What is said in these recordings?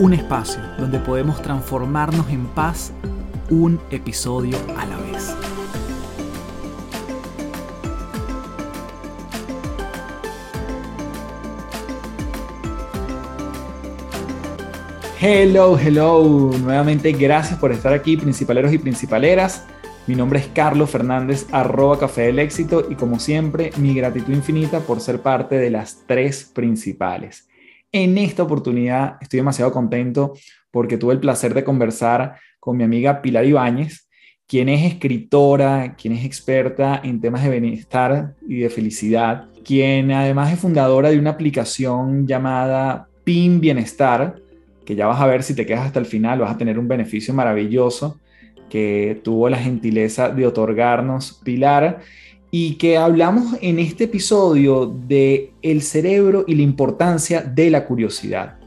Un espacio donde podemos transformarnos en paz un episodio a la vez. Hello, hello. Nuevamente gracias por estar aquí, principaleros y principaleras. Mi nombre es Carlos Fernández, arroba Café del Éxito y como siempre, mi gratitud infinita por ser parte de las tres principales. En esta oportunidad estoy demasiado contento porque tuve el placer de conversar con mi amiga Pilar Ibáñez, quien es escritora, quien es experta en temas de bienestar y de felicidad, quien además es fundadora de una aplicación llamada PIN Bienestar, que ya vas a ver si te quedas hasta el final, vas a tener un beneficio maravilloso que tuvo la gentileza de otorgarnos. Pilar y que hablamos en este episodio de el cerebro y la importancia de la curiosidad.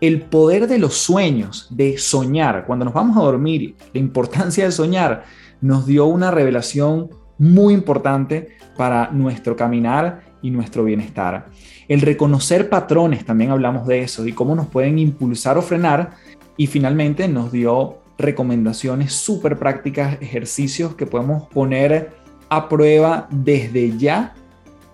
El poder de los sueños, de soñar. Cuando nos vamos a dormir, la importancia de soñar nos dio una revelación muy importante para nuestro caminar y nuestro bienestar. El reconocer patrones, también hablamos de eso, y cómo nos pueden impulsar o frenar. Y finalmente nos dio recomendaciones súper prácticas, ejercicios que podemos poner a prueba desde ya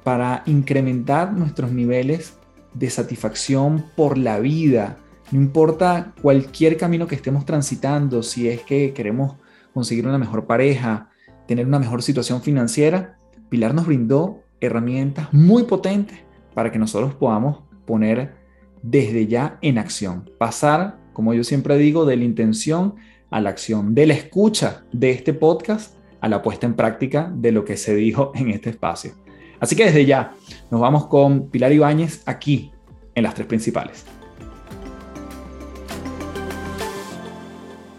para incrementar nuestros niveles de satisfacción por la vida. No importa cualquier camino que estemos transitando, si es que queremos conseguir una mejor pareja, tener una mejor situación financiera, Pilar nos brindó herramientas muy potentes para que nosotros podamos poner desde ya en acción, pasar, como yo siempre digo, de la intención a la acción, de la escucha de este podcast a la puesta en práctica de lo que se dijo en este espacio. Así que desde ya nos vamos con Pilar Ibáñez aquí en las tres principales.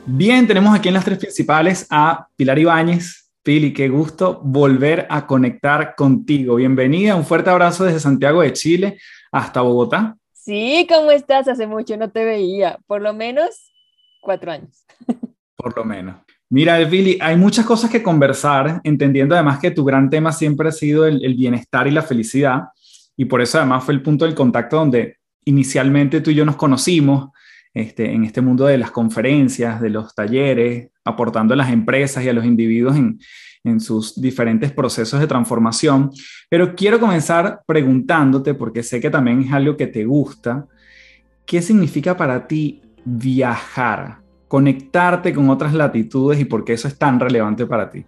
Bien, tenemos aquí en las tres principales a Pilar Ibáñez. Pili, qué gusto volver a conectar contigo. Bienvenida, un fuerte abrazo desde Santiago de Chile hasta Bogotá. Sí, ¿cómo estás? Hace mucho no te veía, por lo menos cuatro años. Por lo menos. Mira, Billy, hay muchas cosas que conversar, entendiendo además que tu gran tema siempre ha sido el, bienestar y la felicidad, y por eso además fue el punto del contacto donde inicialmente tú y yo nos conocimos este, en este mundo de las conferencias, de los talleres, aportando a las empresas y a los individuos en, en sus diferentes procesos de transformación. Pero quiero comenzar preguntándote, porque sé que también es algo que te gusta, ¿qué significa para ti viajar, conectarte con otras latitudes y por qué eso es tan relevante para ti?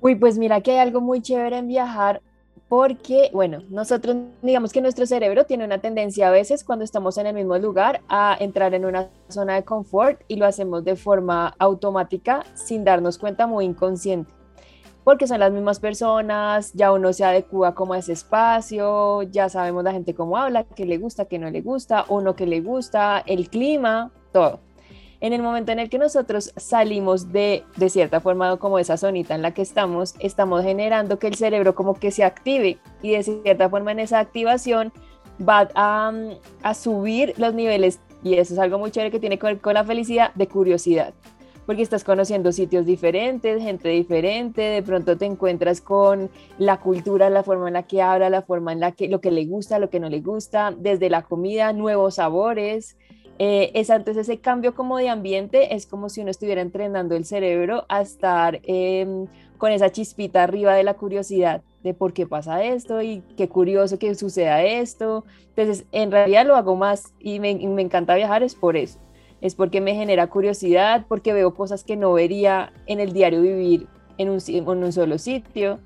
Uy, pues mira que hay algo muy chévere en viajar porque, bueno, nosotros digamos que nuestro cerebro tiene una tendencia a veces cuando estamos en el mismo lugar a entrar en una zona de confort y lo hacemos de forma automática sin darnos cuenta, muy inconsciente. Porque son las mismas personas, ya uno se adecua como a ese espacio, ya sabemos la gente cómo habla, qué le gusta, qué no le gusta, uno que le gusta, el clima, todo. En el momento en el que nosotros salimos de, de cierta forma, como esa zonita en la que estamos, estamos generando que el cerebro como que se active y de cierta forma en esa activación va a, a subir los niveles, y eso es algo muy chévere que tiene que ver con la felicidad, de curiosidad porque estás conociendo sitios diferentes, gente diferente, de pronto te encuentras con la cultura, la forma en la que habla, la forma en la que lo que le gusta, lo que no le gusta, desde la comida, nuevos sabores, eh, entonces ese cambio como de ambiente es como si uno estuviera entrenando el cerebro a estar em, con esa chispita arriba de la curiosidad de por qué pasa esto y qué curioso que suceda esto. Entonces, en realidad lo hago más y me, me encanta viajar es por eso. Es porque me genera curiosidad, porque veo cosas que no vería en el diario vivir en un, en un solo sitio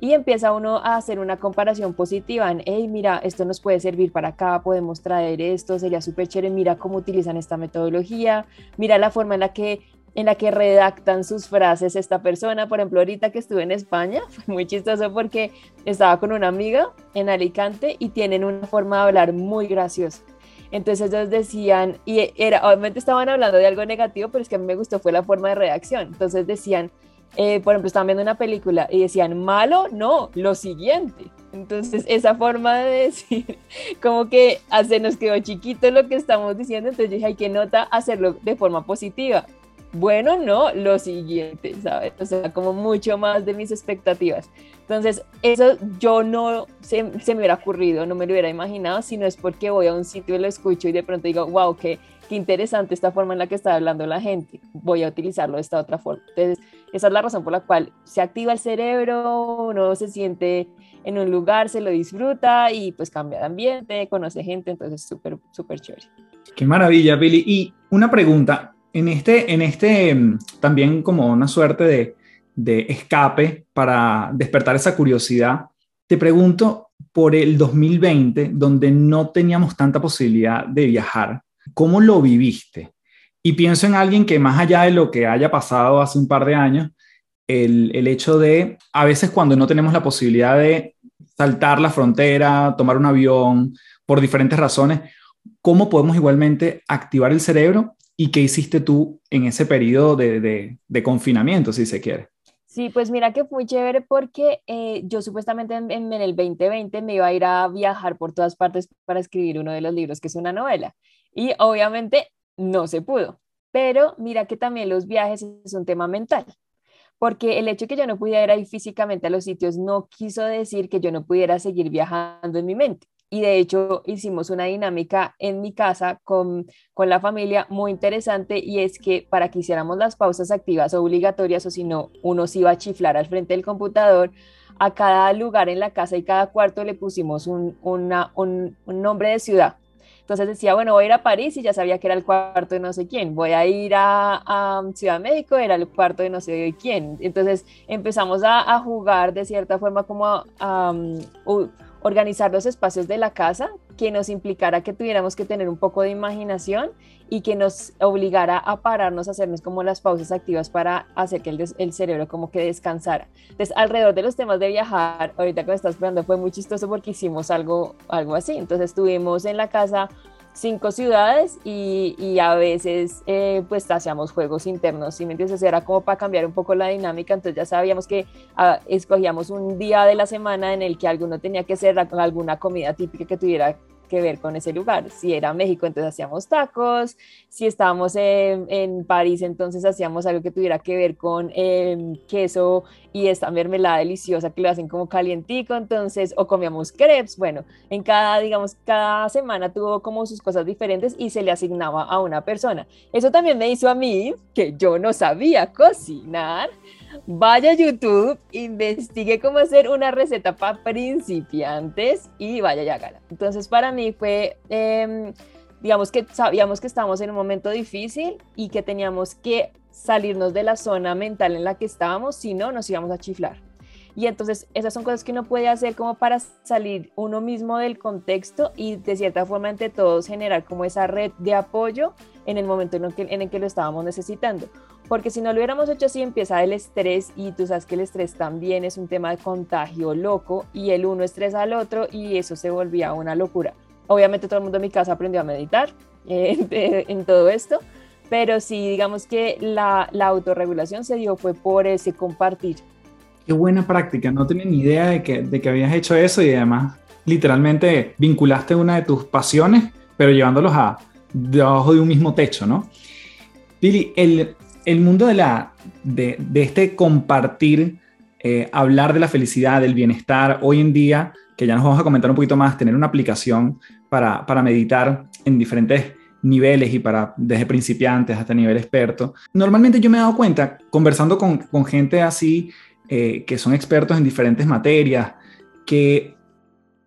y empieza uno a hacer una comparación positiva en, hey, mira, esto nos puede servir para acá, podemos traer esto, sería súper chévere, mira cómo utilizan esta metodología, mira la forma en la que en la que redactan sus frases esta persona. Por ejemplo, ahorita que estuve en España, fue muy chistoso porque estaba con una amiga en Alicante y tienen una forma de hablar muy graciosa. Entonces ellos decían, y era, obviamente estaban hablando de algo negativo, pero es que a mí me gustó fue la forma de redacción. Entonces decían, eh, por ejemplo, estaban viendo una película y decían, malo, no, lo siguiente. Entonces, esa forma de decir, como que se nos quedó chiquito lo que estamos diciendo, entonces yo dije, hay que nota hacerlo de forma positiva. Bueno, no, lo siguiente, ¿sabes? O sea, como mucho más de mis expectativas. Entonces, eso yo no se, se me hubiera ocurrido, no me lo hubiera imaginado, sino es porque voy a un sitio y lo escucho y de pronto digo, wow, qué, qué interesante esta forma en la que está hablando la gente, voy a utilizarlo de esta otra forma. Entonces, esa es la razón por la cual se activa el cerebro, uno se siente en un lugar, se lo disfruta y pues cambia de ambiente, conoce gente, entonces es súper, súper chévere. Qué maravilla, Billy. Y una pregunta, en este, en este mm, también como una suerte de, de escape para despertar esa curiosidad, te pregunto por el 2020, donde no teníamos tanta posibilidad de viajar, ¿cómo lo viviste? Y pienso en alguien que más allá de lo que haya pasado hace un par de años, el, el, hecho de, a veces cuando no tenemos la posibilidad de saltar la frontera, tomar un avión, por diferentes razones, ¿cómo podemos igualmente activar el cerebro? ¿Y qué hiciste tú en ese periodo de, de, confinamiento, si se quiere? Sí, pues mira que fue muy chévere porque eh, yo supuestamente en, en, el 2020 me iba a ir a viajar por todas partes para escribir uno de los libros, que es una novela. Y obviamente no se pudo. Pero mira que también los viajes es un tema mental, porque el hecho de que yo no pudiera ir físicamente a los sitios no quiso decir que yo no pudiera seguir viajando en mi mente. Y de hecho hicimos una dinámica en mi casa con, con la familia muy interesante y es que para que hiciéramos las pausas activas obligatorias o si no, uno se iba a chiflar al frente del computador, a cada lugar en la casa y cada cuarto le pusimos un, un nombre de ciudad entonces decía, bueno, voy a ir a París y ya sabía que era el cuarto de no sé quién. Voy a ir a, Ciudad de México, era el cuarto de no sé quién. Entonces empezamos a, jugar de cierta forma como a, organizar los espacios de la casa que nos implicara que tuviéramos que tener un poco de imaginación y que nos obligara a pararnos, a hacernos como las pausas activas para hacer que el, cerebro como que descansara. Entonces, alrededor de los temas de viajar, ahorita que me estás preguntando, fue muy chistoso porque hicimos algo, algo así. Entonces, estuvimos en la casa cinco ciudades y, y a veces eh, pues hacíamos juegos internos, ¿sí me entiendes? Era como para cambiar un poco la dinámica, entonces ya sabíamos que ah, escogíamos un día de la semana en el que alguno tenía que ser alguna comida típica que tuviera que ver con ese lugar. Si era México, entonces hacíamos tacos. Si estábamos en, en París, entonces hacíamos algo que tuviera que ver con em, queso y esta mermelada deliciosa que lo hacen como calientico, entonces, o comíamos crepes. Bueno, en cada, digamos, cada semana tuvo como sus cosas diferentes y se le asignaba a una persona. Eso también me hizo a mí, que yo no sabía cocinar, vaya YouTube, investigue cómo hacer una receta para principiantes y vaya y hágala. Entonces para mí fue, eh, digamos que sabíamos que estábamos en un momento difícil y que teníamos que salirnos de la zona mental en la que estábamos, si no nos íbamos a chiflar. Y entonces esas son cosas que uno puede hacer como para salir uno mismo del contexto y de cierta forma entre todos generar como esa red de apoyo en el momento en el que, en el, que lo estábamos necesitando porque si no lo hubiéramos hecho así empieza el estrés y tú sabes que el estrés también es un tema de contagio loco y el uno estresa al otro y eso se volvía una locura. Obviamente todo el mundo en mi casa aprendió a meditar eh, en todo esto, pero sí digamos que la, la, autorregulación se dio fue por ese compartir. Qué buena práctica, no tenía ni idea de que, de que habías hecho eso y además literalmente vinculaste una de tus pasiones, pero llevándolos a debajo de un mismo techo, ¿no? Billy, el, el mundo de, la, de, este compartir, eh, hablar de la felicidad, del bienestar, hoy en día, que ya nos vamos a comentar un poquito más, tener una aplicación para, para meditar en diferentes niveles y para desde principiantes hasta nivel experto. Normalmente yo me he dado cuenta, conversando con, gente así, eh, que son expertos en diferentes materias, que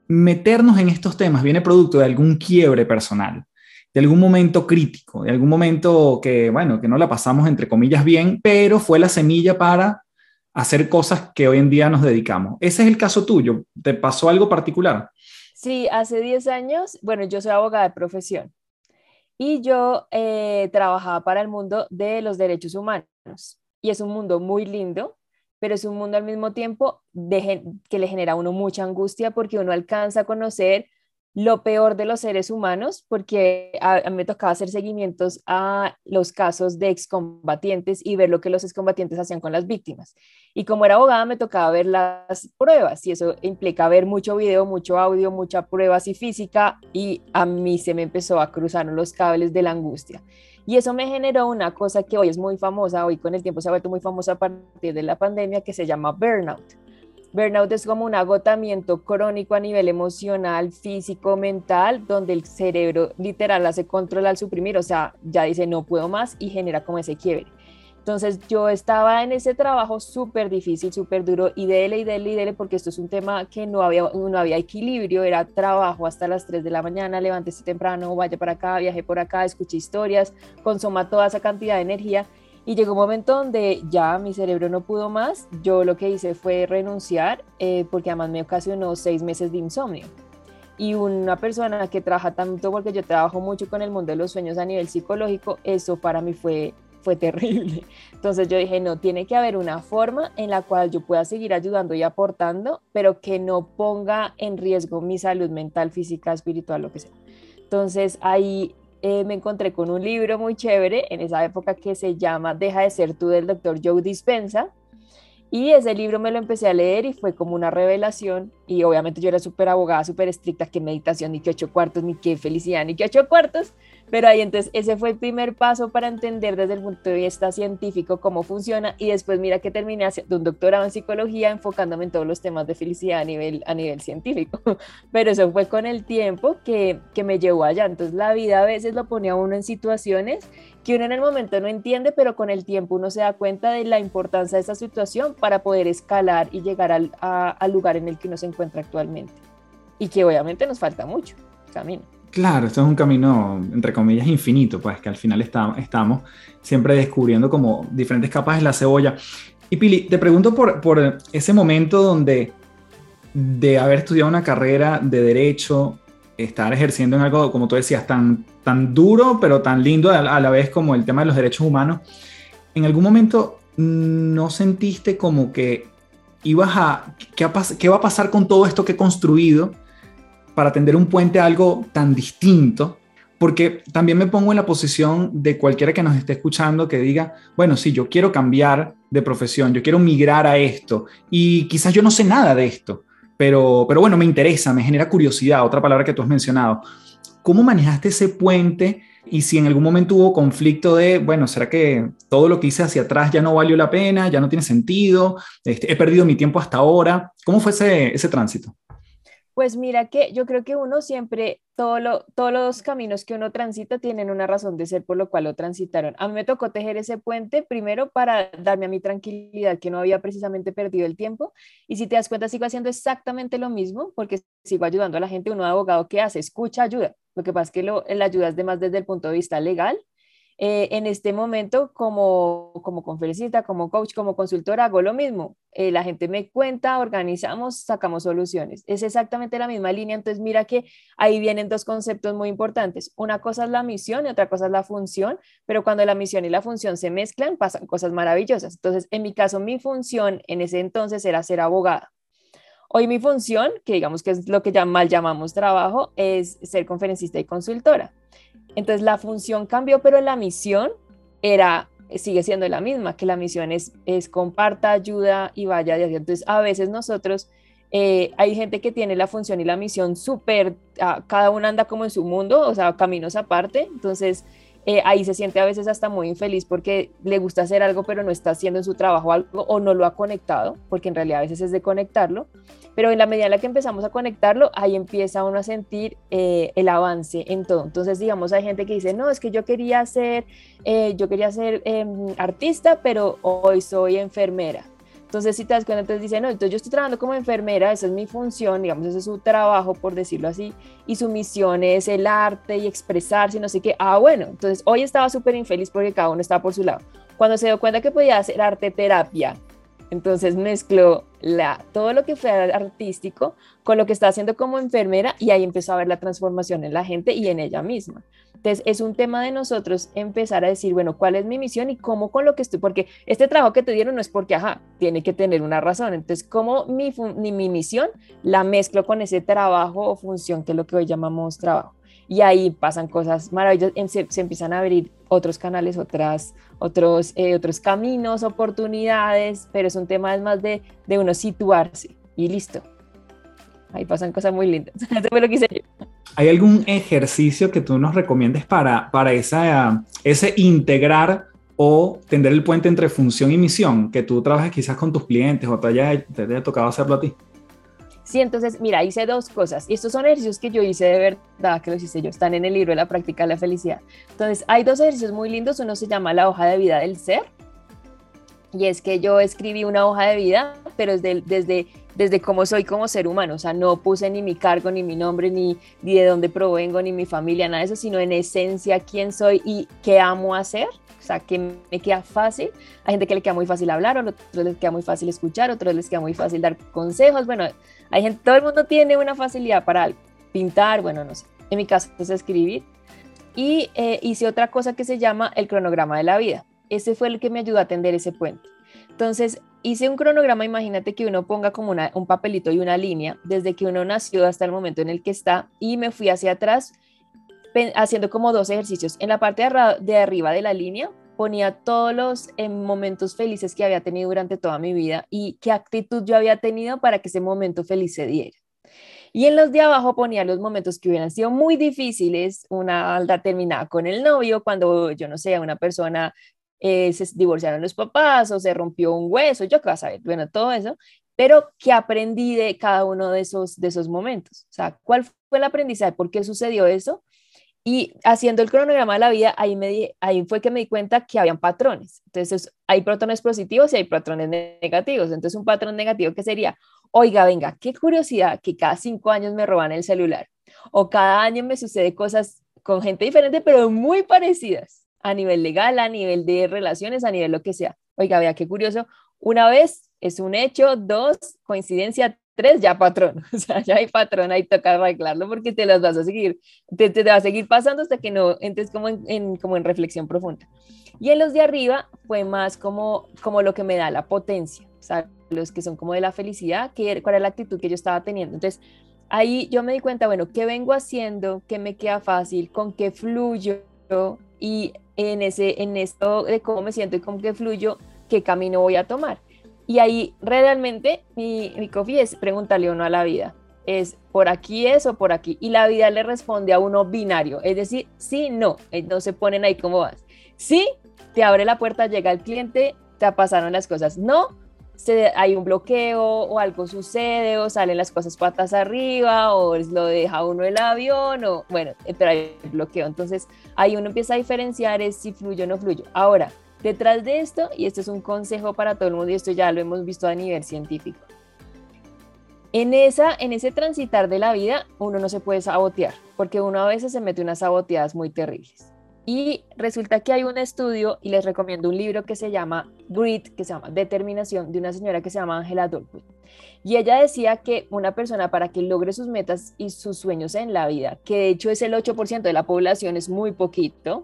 meternos en estos temas viene producto de algún quiebre personal de algún momento crítico, de algún momento que, bueno, que no la pasamos entre comillas bien, pero fue la semilla para hacer cosas que hoy en día nos dedicamos. Ese es el caso tuyo. ¿Te pasó algo particular? Sí, hace 10 años, bueno, yo soy abogada de profesión y yo eh, trabajaba para el mundo de los derechos humanos y es un mundo muy lindo, pero es un mundo al mismo tiempo que le genera a uno mucha angustia porque uno alcanza a conocer lo peor de los seres humanos, porque a, mí me tocaba hacer seguimientos a los casos de excombatientes y ver lo que los excombatientes hacían con las víctimas. Y como era abogada, me tocaba ver las pruebas, y eso implica ver mucho video, mucho audio, mucha pruebas y física, y a mí se me empezó a cruzar los cables de la angustia. Y eso me generó una cosa que hoy es muy famosa, hoy con el tiempo se ha vuelto muy famosa a partir de la pandemia, que se llama burnout Burnout es como un agotamiento crónico a nivel emocional, físico, mental, donde el cerebro literal hace control al suprimir, o sea, ya dice no puedo más y genera como ese quiebre. Entonces yo estaba en ese trabajo súper difícil, súper duro y dele y dele y dele porque esto es un tema que no había, no había equilibrio, era trabajo hasta las 3 de la mañana, levántese temprano, vaya para acá, viaje por acá, escuche historias, consuma toda esa cantidad de energía y llegó un momento donde ya mi cerebro no pudo más. Yo lo que hice fue renunciar eh, porque además me ocasionó seis meses de insomnio. Y una persona que trabaja tanto, porque yo trabajo mucho con el mundo de los sueños a nivel psicológico, eso para mí fue, fue terrible. Entonces yo dije, no, tiene que haber una forma en la cual yo pueda seguir ayudando y aportando, pero que no ponga en riesgo mi salud mental, física, espiritual, lo que sea. Entonces ahí eh, me encontré con un libro muy chévere en esa época que se llama Deja de ser tú del doctor Joe Dispensa. Y ese libro me lo empecé a leer y fue como una revelación. Y obviamente yo era súper abogada, súper estricta, que meditación, ni que ocho cuartos, ni que felicidad, ni que ocho cuartos. Pero ahí entonces ese fue el primer paso para entender desde el punto de vista científico cómo funciona y después mira que terminé haciendo un doctorado en psicología enfocándome en todos los temas de felicidad a nivel, a nivel científico. Pero eso fue con el tiempo que, que me llevó allá. Entonces la vida a veces lo pone a uno en situaciones que uno en el momento no entiende, pero con el tiempo uno se da cuenta de la importancia de esa situación para poder escalar y llegar al, al lugar en el que uno se encuentra actualmente. Y que obviamente nos falta mucho camino. Claro, esto es un camino, entre comillas, infinito, pues que al final estamos siempre descubriendo como diferentes capas de la cebolla. Y Pili, te pregunto por, ese momento donde de haber estudiado una carrera de derecho, estar ejerciendo en algo, como tú decías, tan, tan duro, pero tan lindo a, la vez como el tema de los derechos humanos, ¿en algún momento no sentiste como que ibas a, ¿qué, qué va a pasar con todo esto que he construido? Para tender un puente a algo tan distinto, porque también me pongo en la posición de cualquiera que nos esté escuchando que diga, bueno, sí, yo quiero cambiar de profesión, yo quiero migrar a esto y quizás yo no sé nada de esto, pero, pero bueno, me interesa, me genera curiosidad, otra palabra que tú has mencionado. ¿Cómo manejaste ese puente y si en algún momento hubo conflicto de, bueno, ¿será que todo lo que hice hacia atrás ya no valió la pena, ya no tiene sentido, este, he perdido mi tiempo hasta ahora? ¿Cómo fue ese, ese tránsito? Pues mira que yo creo que uno siempre, todo lo, todos los caminos que uno transita tienen una razón de ser por lo cual lo transitaron. A mí me tocó tejer ese puente primero para darme a mi tranquilidad, que no había precisamente perdido el tiempo. Y si te das cuenta, sigo haciendo exactamente lo mismo porque sigo ayudando a la gente. Uno abogado que hace, escucha, ayuda. Lo que pasa es que lo, la ayuda es de más desde el punto de vista legal eh, en este momento como, como conferencista, como coach, como consultora, hago lo mismo. Eh, la gente me cuenta, organizamos, sacamos soluciones. Es exactamente la misma línea. Entonces, mira que ahí vienen dos conceptos muy importantes. Una cosa es la misión y otra cosa es la función, pero cuando la misión y la función se mezclan, pasan cosas maravillosas. Entonces, en mi caso, mi función en ese entonces era ser abogada. Hoy mi función, que digamos que es lo que ya mal llamamos trabajo, es ser conferencista y consultora. Entonces la función cambió, pero la misión era sigue siendo la misma, que la misión es, es comparta, ayuda y vaya de Entonces a veces nosotros, eh, hay gente que tiene la función y la misión súper, ah, cada uno anda como en su mundo, o sea, caminos aparte, entonces eh, ahí se siente a veces hasta muy infeliz porque le gusta hacer algo pero no está haciendo en su trabajo algo o no lo ha conectado, porque en realidad a veces es de conectarlo, pero en la medida en la que empezamos a conectarlo, ahí empieza uno a sentir eh, el avance en todo. Entonces, digamos, hay gente que dice, no, es que yo quería ser, eh, yo quería ser em, artista, pero hoy soy enfermera. Entonces, si te das cuenta, entonces dice, no, entonces yo estoy trabajando como enfermera, esa es mi función, digamos, ese es su trabajo, por decirlo así, y su misión es el arte y expresarse, no sé qué. Ah, bueno, entonces hoy estaba súper infeliz porque cada uno estaba por su lado. Cuando se dio cuenta que podía hacer arte terapia, Entonces mezcló la, todo lo que fue artístico con lo que está haciendo como enfermera y ahí empezó a ver la transformación en la gente y en ella misma. Entonces es un tema de nosotros empezar a decir, bueno, ¿cuál es mi misión y cómo con lo que estoy? Porque este trabajo que te dieron no es porque, ajá, tiene que tener una razón. Entonces, ¿cómo mi, mi misión la mezclo con ese trabajo o función que es lo que hoy llamamos trabajo? y ahí pasan cosas maravillosas, se, se empiezan a abrir otros canales, otras, otros, eh, otros caminos, oportunidades, pero es un tema más de, de uno situarse y listo. Ahí pasan cosas muy lindas. Eso fue lo que hice yo. ¿Hay algún ejercicio que tú nos recomiendes para, para esa, ese integrar o tender el puente entre función y misión que tú trabajes quizás con tus clientes o te haya, te haya tocado hacerlo a ti? Sí, entonces, mira, hice dos cosas. Y estos son ejercicios que yo hice de verdad, que los hice yo, están en el libro de la práctica de la felicidad. Entonces, hay dos ejercicios muy lindos. Uno se llama la hoja de vida del ser. Y es que yo escribí una hoja de vida, pero desde, desde, desde cómo soy como ser humano. O sea, no puse ni mi cargo, ni mi nombre, ni, ni de dónde provengo, ni mi familia, nada de eso, sino en esencia quién soy y qué amo hacer sea, que me queda fácil. Hay gente que le queda muy fácil hablar, a otros les queda muy fácil escuchar, a otros les queda muy fácil dar consejos. Bueno, hay gente, todo el mundo tiene una facilidad para pintar, bueno, no sé. En mi caso es escribir. Y eh, hice otra cosa que se llama el cronograma de la vida. Ese fue el que me ayudó a atender ese puente. Entonces, hice un cronograma, imagínate que uno ponga como un papelito y una línea desde que uno nació hasta el momento en el que está y me fui hacia atrás haciendo como dos ejercicios. En la parte de arriba de la línea ponía todos los eh, momentos felices que había tenido durante toda mi vida y qué actitud yo había tenido para que ese momento feliz se diera. Y en los de abajo ponía los momentos que hubieran sido muy difíciles, una alda terminada con el novio, cuando yo no sé, una persona eh, se divorciaron los papás o se rompió un hueso, yo qué vas a ver, bueno, todo eso, pero ¿qué aprendí de cada uno de esos, de esos momentos? O sea, ¿cuál fue el aprendizaje? ¿Por qué sucedió eso? Y haciendo el cronograma de la vida, ahí, me ahí fue que me di cuenta que habían patrones. Entonces, hay patrones positivos y hay patrones negativos. Entonces, un patrón negativo que sería, oiga, venga, qué curiosidad que cada cinco años me roban el celular. O cada año me sucede cosas con gente diferente, pero muy parecidas a nivel legal, a nivel de relaciones, a nivel lo que sea. Oiga, vea, qué curioso. Una vez es un hecho, dos, coincidencia, tres, ya patrón, o sea, ya hay patrón, ahí toca arreglarlo porque te las vas a seguir, te, te, va a seguir pasando hasta que no entres como en, como en reflexión profunda. Y en los de arriba fue más como, como lo que me da la potencia, o sea, los que son como de la felicidad, que, cuál era la actitud que yo estaba teniendo. Entonces, ahí yo me di cuenta, bueno, ¿qué vengo haciendo? ¿Qué me queda fácil? ¿Con qué fluyo? Y en, ese, en esto de cómo me siento y con qué fluyo, ¿qué camino voy a tomar? Y ahí realmente mi, mi coffee es preguntarle uno a la vida. Es por aquí es o por aquí. Y la vida le responde a uno binario. Es decir, sí, no. Eh, no se ponen ahí como vas. Sí, te abre la puerta, llega el cliente, te pasaron las cosas. No, se, hay un bloqueo o algo sucede o salen las cosas patas arriba o lo deja uno el avión o bueno, eh, pero hay bloqueo. Entonces ahí uno empieza a diferenciar es si fluye o no fluye. Ahora, Detrás de esto, y este es un consejo para todo el mundo, y esto ya lo hemos visto a nivel científico, en, esa, en ese transitar de la vida uno no se puede sabotear, porque uno a veces se mete unas saboteadas muy terribles. Y resulta que hay un estudio, y les recomiendo un libro que se llama Grit, que se llama Determinación, de una señora que se llama Angela Duckworth. Y ella decía que una persona para que logre sus metas y sus sueños en la vida, que de hecho es el 8% de la población, es muy poquito,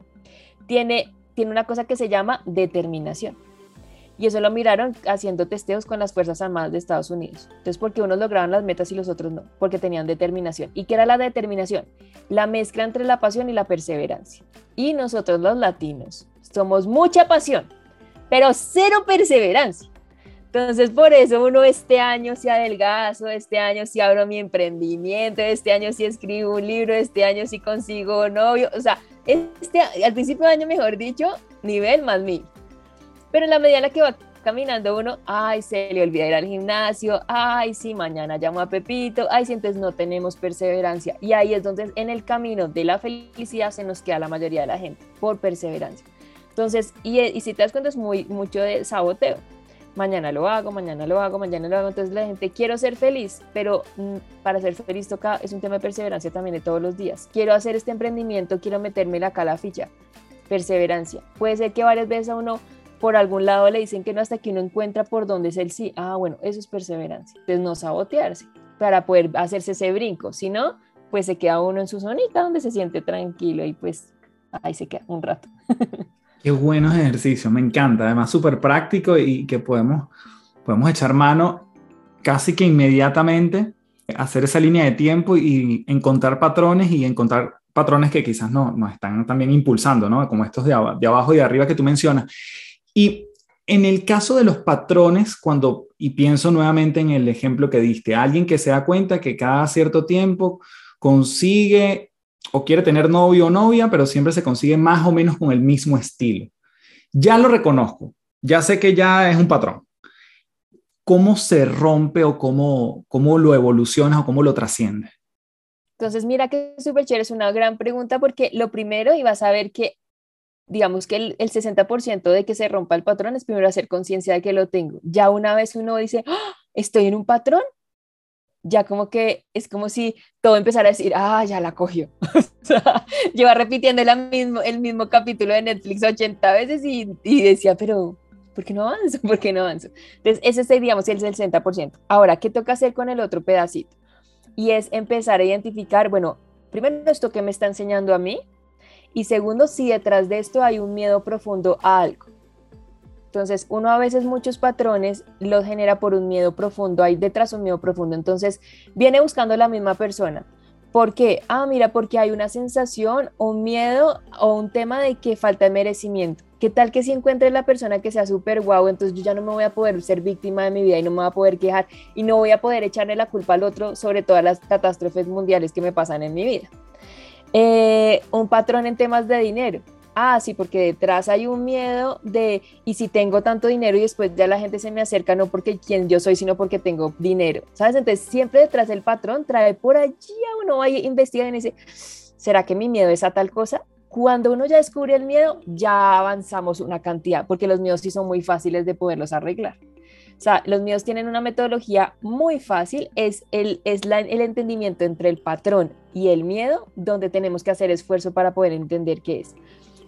tiene tiene una cosa que se llama determinación. Y eso lo miraron haciendo testeos con las Fuerzas Armadas de Estados Unidos. Entonces, porque unos lograban las metas y los otros no, porque tenían determinación. ¿Y qué era la determinación? La mezcla entre la pasión y la perseverancia. Y nosotros los latinos somos mucha pasión, pero cero perseverancia. Entonces, por eso uno este año sí adelgazo, este año sí abro mi emprendimiento, este año sí escribo un libro, este año sí consigo novio. O sea, este, al principio de año, mejor dicho, nivel más mil. Pero en la medida en la que va caminando uno, ay, se le olvida ir al gimnasio, ay, sí, mañana llamo a Pepito, ay, sí, entonces no tenemos perseverancia. Y ahí es donde en el camino de la felicidad se nos queda la mayoría de la gente, por perseverancia. Entonces, y, y si te das cuenta, es mucho de saboteo mañana lo hago, mañana lo hago, mañana lo hago. Entonces la gente, quiero ser feliz, pero mm, para ser feliz toca, es un tema de perseverancia también de todos los días. Quiero hacer este emprendimiento, quiero meterme la cala. Perseverancia. Puede ser que varias veces a uno por algún lado le dicen que no hasta que uno encuentra por dónde es el sí. Ah, bueno, eso es perseverancia. Entonces no sabotearse para poder hacerse ese brinco. Si no, pues se queda uno en su zonita donde se siente tranquilo y pues ahí se queda un rato. Qué buenos ejercicios, me encanta. Además, súper práctico y que podemos, podemos echar mano casi que inmediatamente, hacer esa línea de tiempo y encontrar patrones y encontrar patrones que quizás no nos están también impulsando, ¿no? Como estos de, de abajo y de arriba que tú mencionas. Y en el caso de los patrones, cuando, y pienso nuevamente en el ejemplo que diste, alguien que se da cuenta que cada cierto tiempo consigue o quiere tener novio o novia, pero siempre se consigue más o menos con el mismo estilo. Ya lo reconozco, ya sé que ya es un patrón. ¿Cómo se rompe o cómo, cómo lo evolucionas o cómo lo trasciende? Entonces, mira que súper chévere, es una gran pregunta porque lo primero, y vas a ver que, digamos que el, el 60% de que se rompa el patrón es primero hacer conciencia de que lo tengo. Ya una vez uno dice, ¡Ah! estoy en un patrón, ya como que es como si todo empezara a decir, ah, ya la cogió. o lleva repitiendo el mismo, el mismo capítulo de Netflix 80 veces y, y, decía, pero ¿por qué no avanzo? ¿Por qué no avanzo? Entonces, ese sería, digamos, el 60%. Ahora, ¿qué toca hacer con el otro pedacito? y es empezar a identificar, bueno, primero esto que me está enseñando a mí y segundo, si detrás de esto hay un miedo profundo a algo. Entonces, uno a veces muchos patrones los genera por un miedo profundo, hay detrás un miedo profundo. Entonces, viene buscando la misma persona. ¿Por qué? Ah, mira, porque hay una sensación, un miedo o un tema de que falta de merecimiento. ¿Qué tal que si encuentre la persona que sea súper guau, entonces yo ya no me voy a poder ser víctima de mi vida y no me voy a poder quejar y no voy a poder echarle la culpa al otro sobre todas las catástrofes mundiales que me pasan en mi vida? Eh, un patrón en temas de dinero. Ah, sí, porque detrás hay un miedo de, y si tengo tanto dinero y después ya la gente se me acerca, no porque quien yo soy, sino porque tengo dinero, ¿sabes? Entonces siempre detrás del patrón trae por allí a uno va investiga y dice, ¿será que mi miedo es a tal cosa? Cuando uno ya descubre el miedo, ya avanzamos una cantidad, porque los miedos sí son muy fáciles de poderlos arreglar. O sea, los miedos tienen una metodología muy fácil, es, el, es la, el entendimiento entre el patrón y el miedo, donde tenemos que hacer esfuerzo para poder entender qué es.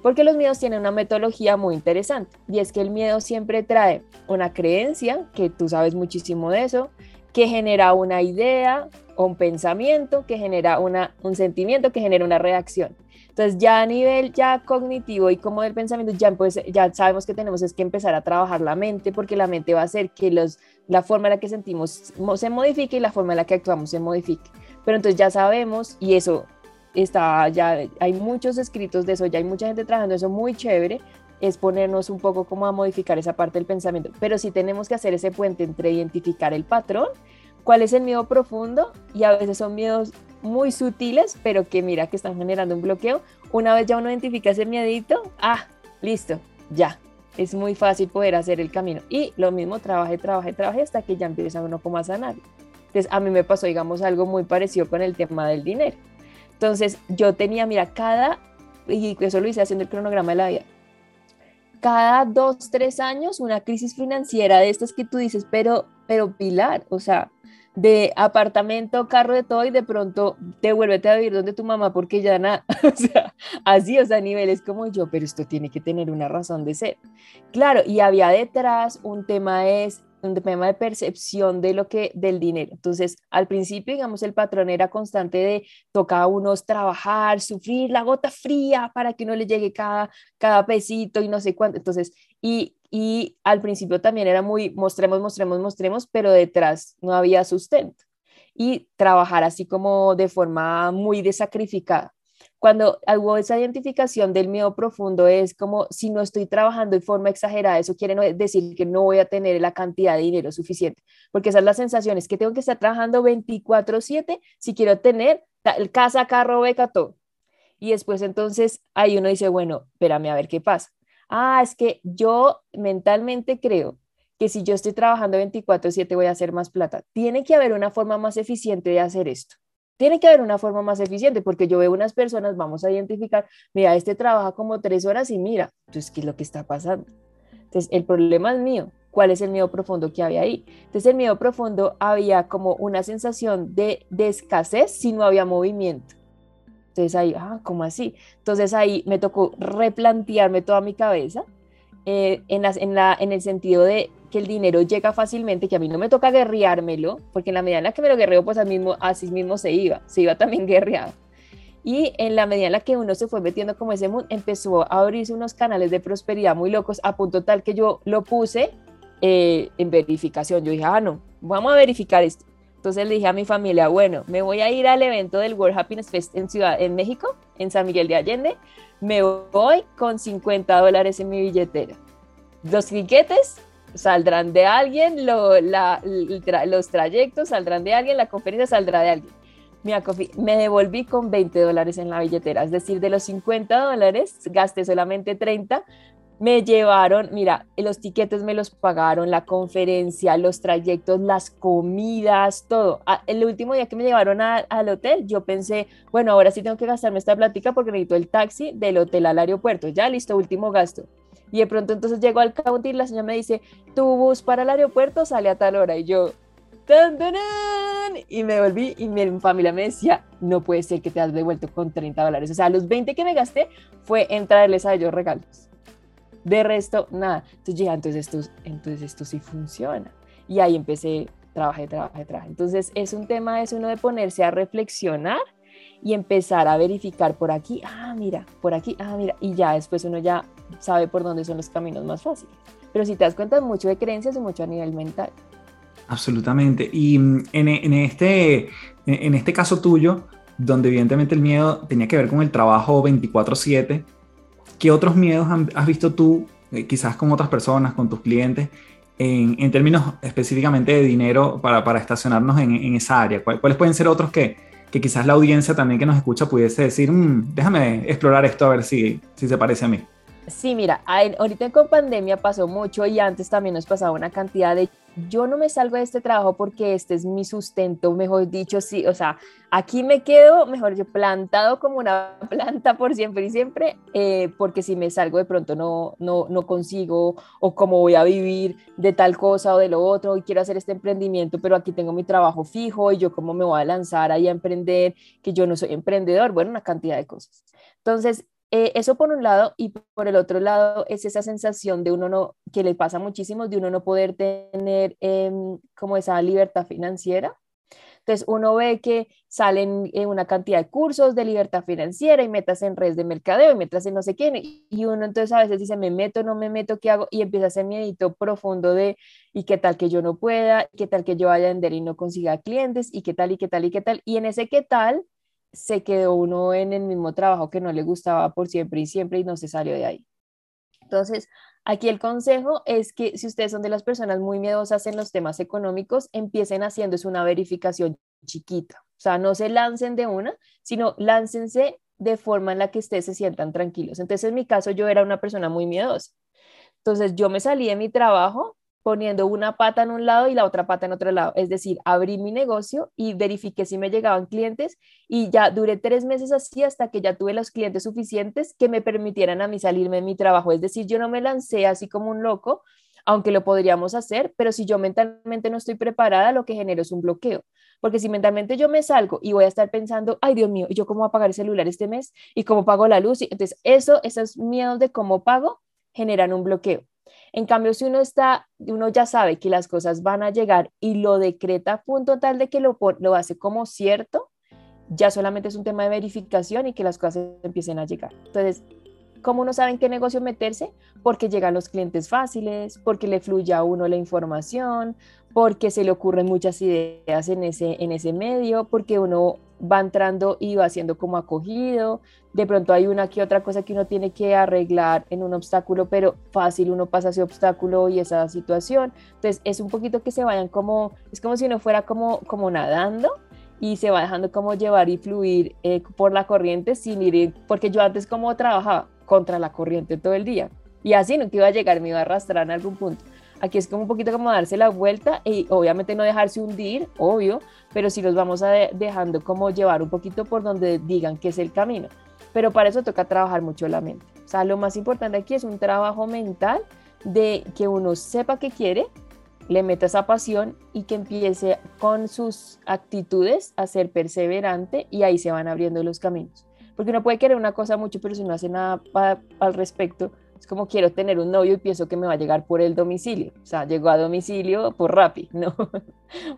Porque los miedos tienen una metodología muy interesante, y es que el miedo siempre trae una creencia, que tú sabes muchísimo de eso, que genera una idea o un pensamiento, que genera una, un sentimiento, que genera una reacción. Entonces ya a nivel ya cognitivo y como del pensamiento, ya, pues, ya sabemos que tenemos es que empezar a trabajar la mente porque la mente va a hacer que los, la forma en la que sentimos se modifique y la forma en la que actuamos se modifique. Pero entonces ya sabemos y eso está, ya hay muchos escritos de eso, ya hay mucha gente trabajando eso muy chévere, es ponernos un poco como a modificar esa parte del pensamiento. Pero sí tenemos que hacer ese puente entre identificar el patrón, cuál es el miedo profundo y a veces son miedos muy sutiles, pero que mira que están generando un bloqueo. Una vez ya uno identifica ese miedito, ah, listo, ya. Es muy fácil poder hacer el camino. Y lo mismo, trabaje, trabaje, trabaje hasta que ya empieza uno como a sanar. Entonces, a mí me pasó, digamos, algo muy parecido con el tema del dinero. Entonces, yo tenía, mira, cada, y eso lo hice haciendo el cronograma de la vida, cada dos, tres años una crisis financiera de estas que tú dices, pero, pero Pilar, o sea, de apartamento, carro de todo y de pronto te vuelvete a vivir donde tu mamá porque ya nada, o sea, así, o sea, niveles como yo, pero esto tiene que tener una razón de ser. Claro, y había detrás un tema es un tema de percepción de lo que del dinero. Entonces, al principio, digamos, el patrón era constante de tocar a unos trabajar, sufrir la gota fría para que uno le llegue cada, cada pesito y no sé cuánto. Entonces, y y al principio también era muy mostremos, mostremos, mostremos, pero detrás no había sustento y trabajar así como de forma muy desacrificada. Cuando hubo esa identificación del miedo profundo es como si no estoy trabajando de forma exagerada, eso quiere decir que no voy a tener la cantidad de dinero suficiente, porque esas son las sensaciones que tengo que estar trabajando 24/7 si quiero tener casa, carro, beca, todo. Y después entonces ahí uno dice, bueno, espérame a ver qué pasa ah, es que yo mentalmente creo que si yo estoy trabajando 24/7 voy a hacer más plata. Tiene que haber una forma más eficiente de hacer esto. Tiene que haber una forma más eficiente porque yo veo unas personas, vamos a identificar, mira, este trabaja como tres horas y mira, entonces, ¿qué es lo que está pasando? Entonces, el problema es mío. ¿Cuál es el miedo profundo que había ahí? Entonces, el miedo profundo había como una sensación de, de escasez si no había movimiento. Entonces ahí, ah, ¿cómo así? Entonces ahí me tocó replantearme toda mi cabeza eh, en, en, la, en el sentido de que el dinero llega fácilmente, que a mí no me toca guerreármelo, porque en la medida en la que me lo guerreo, pues así mismo, así mismo se iba, se iba también guerreado. Y en la medida en la que uno se fue metiendo como ese mundo, empezó a abrirse unos canales de prosperidad muy locos, a punto tal que yo lo puse eh, en verificación. Yo dije, ah, no, vamos a verificar esto. Entonces le dije a mi familia, bueno, me voy a ir al evento del World Happiness Fest en Ciudad, en México, en San Miguel de Allende. Me voy con 50 dólares en mi billetera. Los tiquetes saldrán de alguien, los trayectos saldrán de alguien, la conferencia saldrá de alguien. Me devolví con 20 dólares en la billetera, es decir, de los 50 dólares gasté solamente 30 me llevaron, mira, los tiquetes me los pagaron, la conferencia, los trayectos, las comidas, todo. Ah, el último día que me llevaron al hotel, yo pensé, bueno, ahora sí tengo que gastarme esta plática porque necesito el taxi del hotel al aeropuerto. Ya listo, último gasto. Y de pronto entonces llego al counter la señora me dice, tu bus para el aeropuerto sale a tal hora. Y yo, ¡Tan, y me volví y mi familia me decía, no puede ser que te has devuelto con 30 dólares. O sea, los 20 que me gasté fue en traerles a ellos regalos. De resto, nada. Entonces ya, entonces esto, entonces esto sí funciona. Y ahí empecé, trabajé, trabajé, trabajé. Entonces es un tema, es uno de ponerse a reflexionar y empezar a verificar por aquí, ah, mira, por aquí, ah, mira, y ya después uno ya sabe por dónde son los caminos más fáciles. Pero si te das cuenta, mucho de creencias y mucho a nivel mental. Absolutamente. Y mm, en, en, este, en este caso tuyo, donde evidentemente el miedo tenía que ver con el trabajo 24/7, ¿Qué otros miedos has visto tú, eh, quizás con otras personas, con tus clientes, en, términos específicamente de dinero para, para estacionarnos en, en, esa área? ¿Cuáles pueden ser otros que, que, quizás la audiencia también que nos escucha pudiese decir, mm, déjame explorar esto a ver si, si se parece a mí? Sí, mira, ahorita con pandemia pasó mucho y antes también nos pasaba una cantidad de yo no me salgo de este trabajo porque este es mi sustento, mejor dicho, sí, o sea, aquí me quedo, mejor yo, plantado como una planta por siempre y siempre, eh, porque si me salgo de pronto no, no, no consigo o cómo voy a vivir de tal cosa o de lo otro y quiero hacer este emprendimiento, pero aquí tengo mi trabajo fijo y yo cómo me voy a lanzar ahí a emprender, que yo no soy emprendedor, bueno, una cantidad de cosas. Entonces, eh, eso por un lado y por el otro lado es esa sensación de uno no, que le pasa muchísimo, de uno no poder tener em, como esa libertad financiera. Entonces uno ve que salen eh, una cantidad de cursos de libertad financiera y metas en redes de mercadeo y metas en no sé qué, y uno entonces a veces dice, me meto, no me meto, ¿qué hago? Y empieza hacer miedito profundo de, ¿y qué tal que yo no pueda? ¿Qué tal que yo vaya a vender y no consiga clientes? ¿Y qué tal, y qué tal, y qué tal? Y en ese qué tal, se quedó uno en el mismo trabajo que no le gustaba por siempre y siempre y no se salió de ahí. Entonces, aquí el consejo es que si ustedes son de las personas muy miedosas en los temas económicos, empiecen haciéndose una verificación chiquita. O sea, no se lancen de una, sino láncense de forma en la que ustedes se sientan tranquilos. Entonces, en mi caso, yo era una persona muy miedosa. Entonces, yo me salí de mi trabajo poniendo una pata en un lado y la otra pata en otro lado. Es decir, abrí mi negocio y verifiqué si me llegaban clientes y ya duré tres meses así hasta que ya tuve los clientes suficientes que me permitieran a mí salirme de mi trabajo. Es decir, yo no me lancé así como un loco, aunque lo podríamos hacer, pero si yo mentalmente no estoy preparada, lo que genero es un bloqueo. Porque si mentalmente yo me salgo y voy a estar pensando, ay Dios mío, ¿y yo cómo voy a pagar el celular este mes? ¿Y cómo pago la luz? Entonces, eso, esos miedos de cómo pago generan un bloqueo. En cambio, si uno está, uno ya sabe que las cosas van a llegar y lo decreta a punto tal de que lo, lo hace como cierto, ya solamente es un tema de verificación y que las cosas empiecen a llegar. Entonces, ¿cómo uno sabe en qué negocio meterse? Porque llegan los clientes fáciles, porque le fluye a uno la información, porque se le ocurren muchas ideas en ese, en ese medio, porque uno va entrando y va siendo como acogido. De pronto hay una que otra cosa que uno tiene que arreglar en un obstáculo, pero fácil uno pasa ese obstáculo y esa situación. Entonces es un poquito que se vayan como, es como si uno fuera como, como nadando y se va dejando como llevar y fluir eh, por la corriente sin ir, porque yo antes como trabajaba contra la corriente todo el día y así no iba a llegar, me iba a arrastrar en algún punto. Aquí es como un poquito como darse la vuelta y obviamente no dejarse hundir, obvio, pero sí los vamos a dejando como llevar un poquito por donde digan que es el camino. Pero para eso toca trabajar mucho la mente. O sea, lo más importante aquí es un trabajo mental de que uno sepa qué quiere, le meta esa pasión y que empiece con sus actitudes a ser perseverante y ahí se van abriendo los caminos. Porque uno puede querer una cosa mucho, pero si no hace nada al respecto, Es como quiero tener un novio y pienso que me va a llegar por el domicilio. O sea, llegó a domicilio por Rappi. No,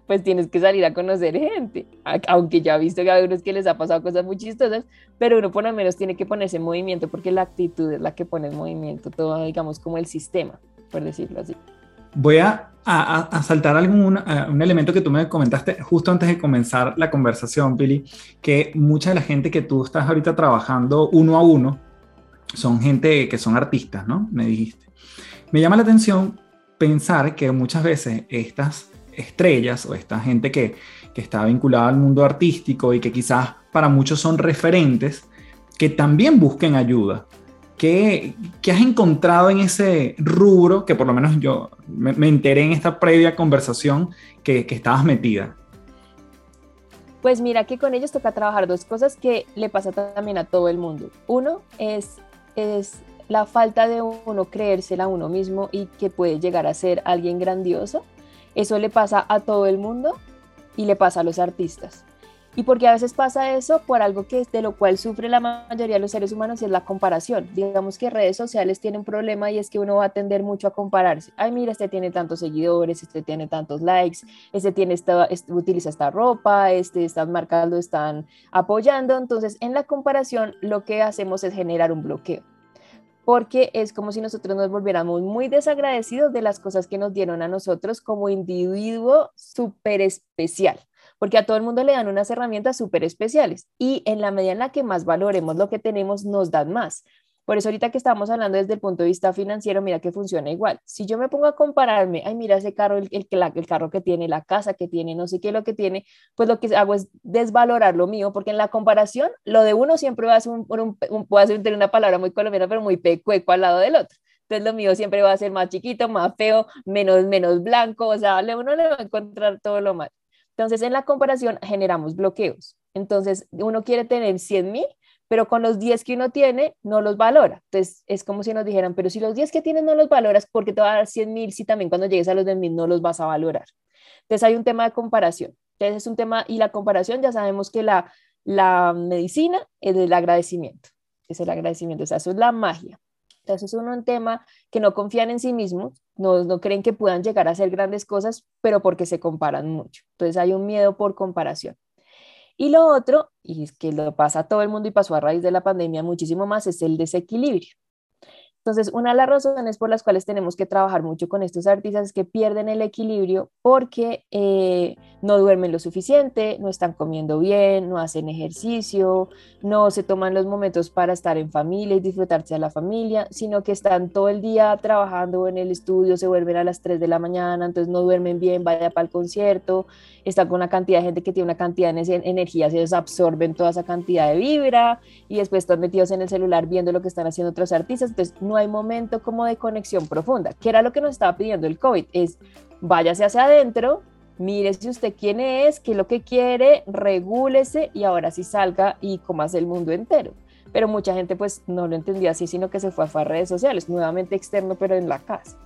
pues tienes que salir a conocer gente. Aunque ya he visto que a algunos que les ha pasado cosas muy chistosas, pero uno por lo menos tiene que ponerse en movimiento porque la actitud es la que pone en movimiento todo, digamos, como el sistema, por decirlo así. Voy a, saltar algún un elemento que tú me comentaste justo antes de comenzar la conversación, Pili, que mucha de la gente que tú estás ahorita trabajando uno a uno son gente que son artistas, ¿no? Me dijiste. Me llama la atención pensar que muchas veces estas estrellas o esta gente que, que está vinculada al mundo artístico y que quizás para muchos son referentes, que también busquen ayuda, ¿Qué, has encontrado en ese rubro que por lo menos yo me, enteré en esta previa conversación que, estabas metida? Pues mira que con ellos toca trabajar dos cosas que le pasa también a todo el mundo. Uno es, es la falta de uno creérsela a uno mismo y que puede llegar a ser alguien grandioso. Eso le pasa a todo el mundo y le pasa a los artistas. Y porque a veces pasa eso por algo que de lo cual sufre la mayoría de los seres humanos y es la comparación. Digamos que redes sociales tienen un problema y es que uno va a tender mucho a compararse. Ay, mira, este tiene tantos seguidores, este tiene tantos likes, este tiene esta, este utiliza esta ropa, este estas marcas lo están apoyando. Entonces, en la comparación lo que hacemos es generar un bloqueo porque es como si nosotros nos volviéramos muy desagradecidos de las cosas que nos dieron a nosotros como individuo súper especial porque a todo el mundo le dan unas herramientas súper especiales y en la medida en la que más valoremos lo que tenemos, nos dan más. Por eso ahorita que estamos hablando desde el punto de vista financiero, mira que funciona igual. Si yo me pongo a compararme, ay, mira ese carro, el, el, el carro que tiene, la casa que tiene, no sé qué lo que tiene, pues lo que hago es desvalorar lo mío, porque en la comparación, lo de uno siempre va a ser, un, un, ser una palabra muy colombiana, pero muy pecueco al lado del otro. Entonces lo mío siempre va a ser más chiquito, más feo, menos, menos blanco, o sea, uno le va a encontrar todo lo mal. Entonces, en la comparación generamos bloqueos. Entonces, uno quiere tener 100 mil, pero con los 10 que uno tiene, no los valora. Entonces, es como si nos dijeran, pero si los 10 que tienes no los valoras, ¿por qué te va a dar 100 mil si también cuando llegues a los 10 mil no los vas a valorar? Entonces, hay un tema de comparación. Entonces, es un tema, y la comparación, ya sabemos que la, la medicina es el agradecimiento. Es el agradecimiento, o sea, eso es la magia. Entonces, es un tema que no confían en sí mismos, no, no creen que puedan llegar a hacer grandes cosas, pero porque se comparan mucho. Entonces, hay un miedo por comparación. Y lo otro, y es que lo pasa a todo el mundo y pasó a raíz de la pandemia muchísimo más, es el desequilibrio. Entonces, una de las razones por las cuales tenemos que trabajar mucho con estos artistas es que pierden el equilibrio porque eh, no duermen lo suficiente, no están comiendo bien, no hacen ejercicio, no se toman los momentos para estar en familia y disfrutarse de la familia, sino que están todo el día trabajando en el estudio, se vuelven a las 3 de la mañana, entonces no duermen bien, vaya para el concierto, están con una cantidad de gente que tiene una cantidad de energía, se absorben toda esa cantidad de vibra y después están metidos en el celular viendo lo que están haciendo otros artistas, entonces no hay momento como de conexión profunda, que era lo que nos estaba pidiendo el COVID, es váyase hacia adentro, mire si usted quién es, qué es lo que quiere, regúlese y ahora sí salga y comas el mundo entero. Pero mucha gente pues no lo entendía así, sino que se fue a redes sociales, nuevamente externo, pero en la casa.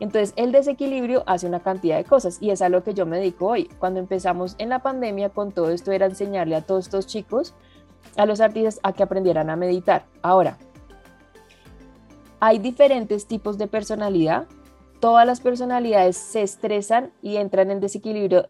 Entonces, el desequilibrio hace una cantidad de cosas y es a lo que yo me dedico hoy. Cuando empezamos en la pandemia con todo esto era enseñarle a todos estos chicos, a los artistas, a que aprendieran a meditar. Ahora, hay diferentes tipos de personalidad. Todas las personalidades se estresan y entran en desequilibrio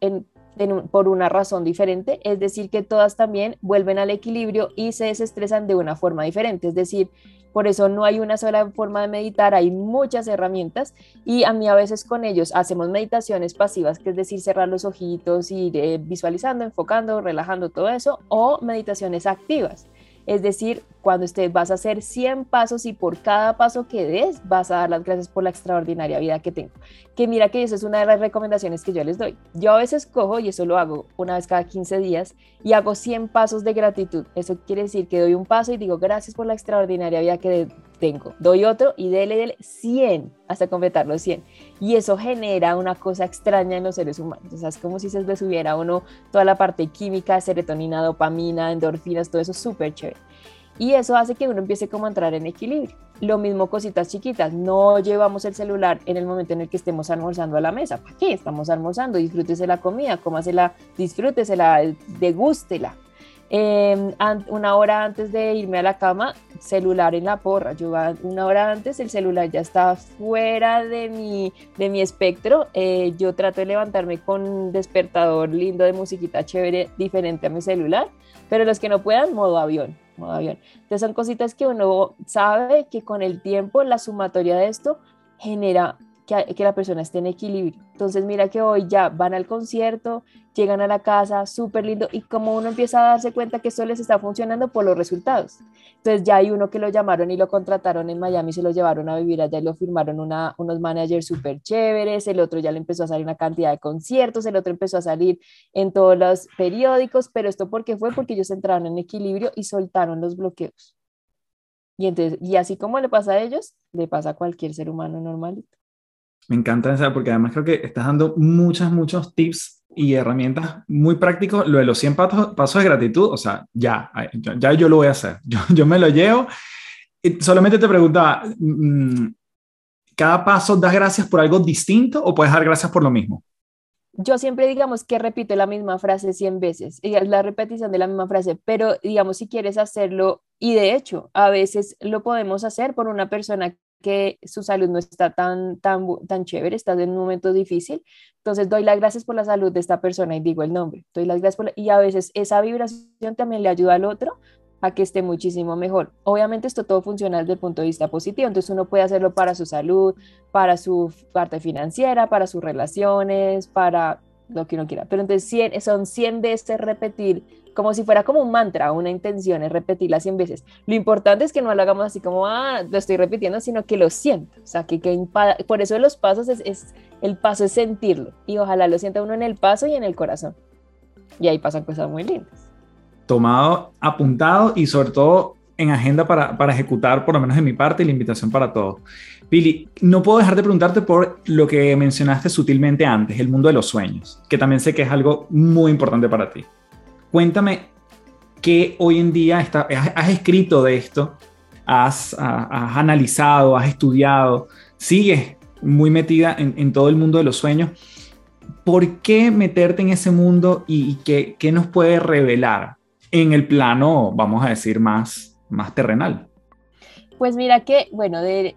por una razón diferente. Es decir, que todas también vuelven al equilibrio y se desestresan de una forma diferente. Es decir, por eso no hay una sola forma de meditar, hay muchas herramientas y a mí a veces con ellos hacemos meditaciones pasivas, que es decir, cerrar los ojitos ir visualizando, enfocando, relajando todo eso, o meditaciones activas es decir, cuando usted vas a hacer 100 pasos y por cada paso que des vas a dar las gracias por la extraordinaria vida que tengo. Que mira que eso es una de las recomendaciones que yo les doy. Yo a veces cojo, y eso lo hago una vez cada 15 días, y hago 100 pasos de gratitud. Eso quiere decir que doy un paso y digo gracias por la extraordinaria vida que tengo. Doy otro y dele, dele 100 hasta completar los 100. Y eso genera una cosa extraña en los seres humanos. Es como si se les subiera uno toda la parte química, serotonina, dopamina, endorfinas, todo eso súper chévere. Y eso hace que uno empiece como a entrar en equilibrio. Lo mismo cositas chiquitas, no llevamos el celular en el momento en el que estemos almorzando a la mesa. ¿Para qué? Estamos almorzando, disfrútese la comida, cómasela, disfrútesela, degústela Em, una hora antes de irme a la cama, celular en la porra. Yo una hora antes, el celular ya está fuera de mi, de mi espectro. Eh, yo trato de levantarme con un despertador lindo de musiquita chévere, diferente a mi celular. Pero los que no puedan, modo avión, modo avión. Entonces son cositas que uno sabe que con el tiempo, la sumatoria de esto genera que, la persona esté en equilibrio. Entonces mira que hoy ya van al concierto, llegan a la casa, súper lindo, y como uno empieza a darse cuenta que esto les está funcionando por los resultados. Entonces ya hay uno que lo llamaron y lo contrataron en Miami, se lo llevaron a vivir allá y lo firmaron una, unos managers súper chéveres, el otro ya le empezó a salir una cantidad de conciertos, el otro empezó a salir en todos los periódicos, pero esto porque fue porque ellos entraron en equilibrio y soltaron los bloqueos. Y, entonces, y así como le pasa a ellos, le pasa a cualquier ser humano normalito. Me encanta esa porque además creo que estás dando muchos, muchos tips y herramientas muy prácticos. Lo de los 100 pasos, pasos de gratitud, o sea, ya, ya yo lo voy a hacer. Yo, yo me lo llevo. Solamente te preguntaba, mm, ¿cada paso das gracias por algo distinto o puedes dar gracias por lo mismo? yo siempre digamos que repito la misma frase 100 veces, y la repetición de la misma frase, pero digamos si quieres hacerlo, y de hecho a veces lo podemos hacer por una persona que su salud no está tan, tan, tan chévere, está en un momento difícil. Entonces doy las gracias por la salud de esta persona y digo el nombre. Doy las gracias por y a veces esa vibración también le ayuda al otro a que esté muchísimo mejor. Obviamente esto todo funciona desde el punto de vista positivo, entonces uno puede hacerlo para su salud, para su parte financiera, para sus relaciones, para lo que uno quiera. Pero entonces 100, son 100 veces repetir, como si fuera como un mantra, una intención, es repetirla 100 veces. Lo importante es que no lo hagamos así como, ah, lo estoy repitiendo, sino que lo siento. O sea, que, que por eso los pasos es, es, el paso es sentirlo. Y ojalá lo sienta uno en el paso y en el corazón. Y ahí pasan cosas muy lindas. Tomado, apuntado y sobre todo en agenda para, para ejecutar, por lo menos de mi parte, y la invitación para todos. Billy, no puedo dejar de preguntarte por lo que mencionaste sutilmente antes, el mundo de los sueños, que también sé que es algo muy importante para ti. Cuéntame qué hoy en día está, has, escrito de esto, has, analizado, has estudiado, sigues muy metida en, todo el mundo de los sueños. ¿Por qué meterte en ese mundo y, qué, nos puede revelar en el plano, vamos a decir, más, más terrenal? Pues mira que, bueno, de,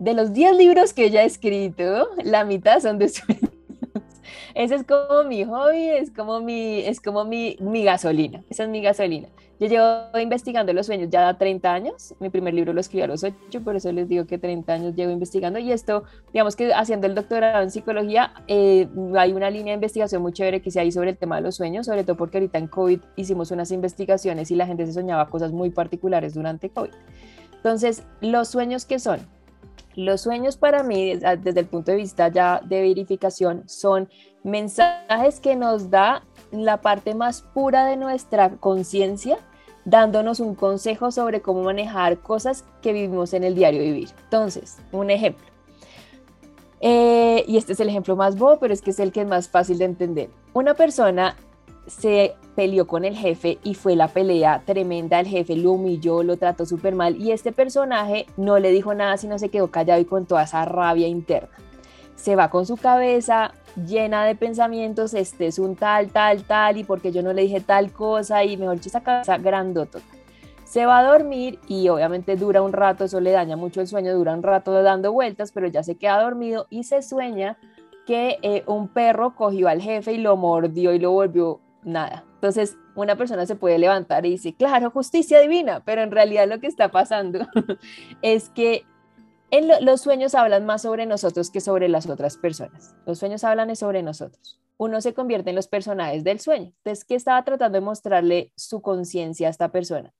de los 10 libros que ya he escrito, la mitad son de sueños. Ese es como mi hobby, es como mi, es como mi, mi gasolina. Esa es mi gasolina. Yo llevo investigando los sueños ya 30 años. Mi primer libro lo escribí a los 8, por eso les digo que 30 años llevo investigando. Y esto, digamos que haciendo el doctorado en psicología, eh, hay una línea de investigación muy chévere que se hay sobre el tema de los sueños, sobre todo porque ahorita en COVID hicimos unas investigaciones y la gente se soñaba cosas muy particulares durante COVID. Entonces, los sueños que son los sueños para mí, desde el punto de vista ya de verificación, son mensajes que nos da la parte más pura de nuestra conciencia, dándonos un consejo sobre cómo manejar cosas que vivimos en el diario vivir. Entonces, un ejemplo. Eh, y este es el ejemplo más bobo, pero es que es el que es más fácil de entender. Una persona se peleó con el jefe y fue la pelea tremenda, el jefe lo humilló, lo trató súper mal y este personaje no le dijo nada, sino se quedó callado y con toda esa rabia interna. Se va con su cabeza llena de pensamientos, este es un tal, tal, tal y porque yo no le dije tal cosa y mejor dicho esa cabeza grandota. Se va a dormir y obviamente dura un rato, eso le daña mucho el sueño, dura un rato dando vueltas, pero ya se queda dormido y se sueña que eh, un perro cogió al jefe y lo mordió y lo volvió nada. Entonces, una persona se puede levantar y dice, claro, justicia divina, pero en realidad lo que está pasando es que en los sueños hablan más sobre nosotros que sobre las otras personas. Los sueños hablan sobre nosotros. Uno se convierte en los personajes del sueño. Entonces, ¿qué estaba tratando de mostrarle su conciencia a esta persona?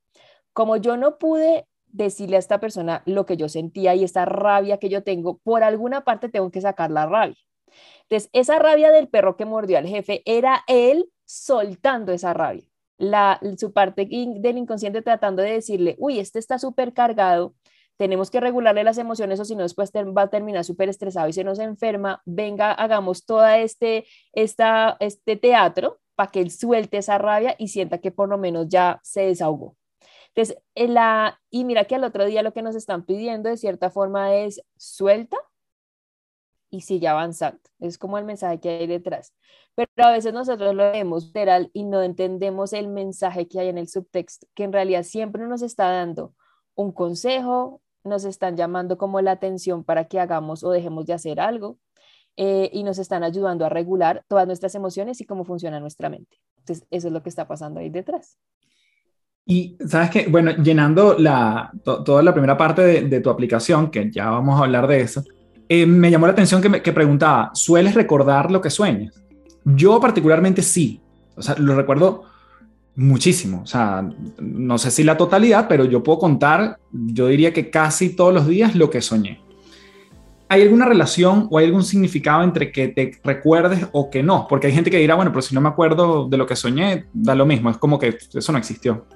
Como yo no pude decirle a esta persona lo que yo sentía y esta rabia que yo tengo, por alguna parte tengo que sacar la rabia. Entonces, esa rabia del perro que mordió al jefe era él soltando esa rabia. La, su parte del inconsciente tratando de decirle, uy, este está súper cargado, tenemos que regularle las emociones o si no después va a terminar súper estresado y se nos enferma, venga, hagamos todo este, este teatro para que él suelte esa rabia y sienta que por lo menos ya se desahogó. Entonces, la, y mira que al otro día lo que nos están pidiendo de cierta forma es suelta y sigue avanzando. Es como el mensaje que hay detrás. Pero a veces nosotros lo vemos literal y no entendemos el mensaje que hay en el subtexto, que en realidad siempre nos está dando un consejo, nos están llamando como la atención para que hagamos o dejemos de hacer algo eh, y nos están ayudando a regular todas nuestras emociones y cómo funciona nuestra mente. Entonces, eso es lo que está pasando ahí detrás. Y sabes que, bueno, llenando la, toda la primera parte de, tu aplicación, que ya vamos a hablar de eso, eh, me llamó la atención que, me, que preguntaba, ¿sueles recordar lo que sueñas? Yo particularmente sí, o sea, lo recuerdo muchísimo, o sea, no sé si la totalidad, pero yo puedo contar, yo diría que casi todos los días lo que soñé. ¿Hay alguna relación o hay algún significado entre que te recuerdes o que no? Porque hay gente que dirá, bueno, pero si no me acuerdo de lo que soñé, da lo mismo, es como que eso no existió.